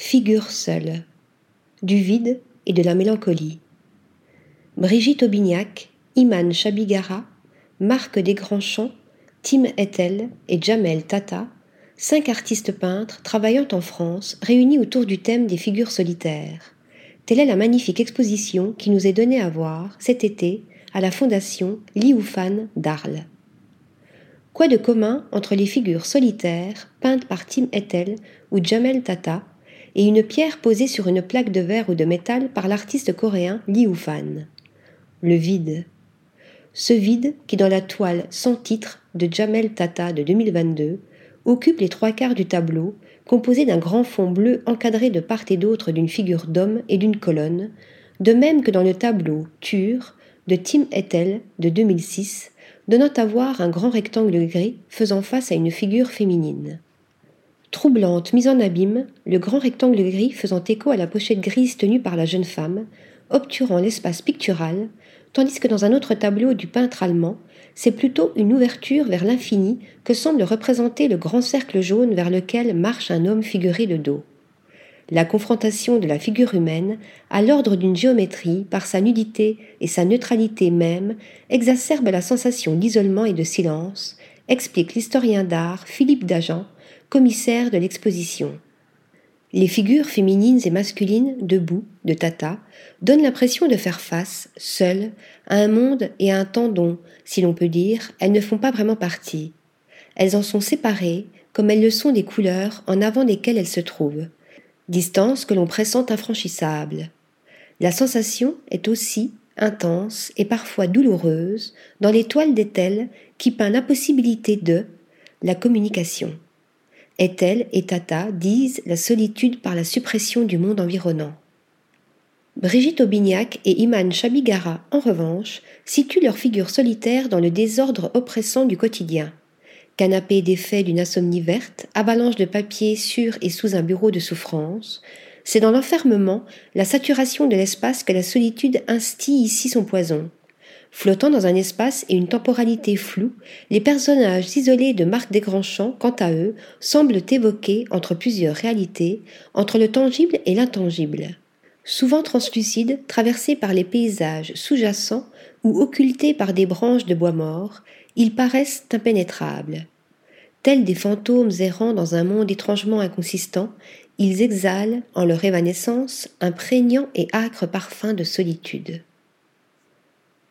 Figure seule, du vide et de la mélancolie. Brigitte Aubignac, Iman Chabigara, Marc Desgrands-Champs, Tim Etel et Jamel Tata, cinq artistes peintres travaillant en France, réunis autour du thème des figures solitaires. Telle est la magnifique exposition qui nous est donnée à voir cet été à la Fondation Lioufan d'Arles. Quoi de commun entre les figures solitaires peintes par Tim Etel ou Jamel Tata et une pierre posée sur une plaque de verre ou de métal par l'artiste coréen Liu Fan. Le vide. Ce vide qui, dans la toile sans titre de Jamel Tata de 2022, occupe les trois quarts du tableau, composé d'un grand fond bleu encadré de part et d'autre d'une figure d'homme et d'une colonne, de même que dans le tableau Tur de Tim Ethel de 2006, donnant à voir un grand rectangle gris faisant face à une figure féminine. Troublante mise en abîme, le grand rectangle gris faisant écho à la pochette grise tenue par la jeune femme, obturant l'espace pictural, tandis que dans un autre tableau du peintre allemand, c'est plutôt une ouverture vers l'infini que semble représenter le grand cercle jaune vers lequel marche un homme figuré de dos. La confrontation de la figure humaine à l'ordre d'une géométrie par sa nudité et sa neutralité même exacerbe la sensation d'isolement et de silence, explique l'historien d'art Philippe Dagen commissaire de l'exposition. Les figures féminines et masculines, debout, de Tata, donnent l'impression de faire face, seules, à un monde et à un temps dont, si l'on peut dire, elles ne font pas vraiment partie. Elles en sont séparées, comme elles le sont des couleurs en avant desquelles elles se trouvent, distance que l'on pressent infranchissable. La sensation est aussi intense et parfois douloureuse dans l'étoile d'étel qui peint l'impossibilité de la communication. Ethel et Tata disent la solitude par la suppression du monde environnant. Brigitte Aubignac et Iman Chabigara, en revanche, situent leur figure solitaire dans le désordre oppressant du quotidien. Canapé défait d'une insomnie verte, avalanche de papier sur et sous un bureau de souffrance, c'est dans l'enfermement, la saturation de l'espace que la solitude instille ici son poison. Flottant dans un espace et une temporalité floue, les personnages isolés de Marc Desgrands-Champs, quant à eux, semblent évoquer entre plusieurs réalités, entre le tangible et l'intangible. Souvent translucides, traversés par les paysages sous-jacents ou occultés par des branches de bois mort, ils paraissent impénétrables. Tels des fantômes errant dans un monde étrangement inconsistant, ils exhalent, en leur évanescence, un prégnant et âcre parfum de solitude.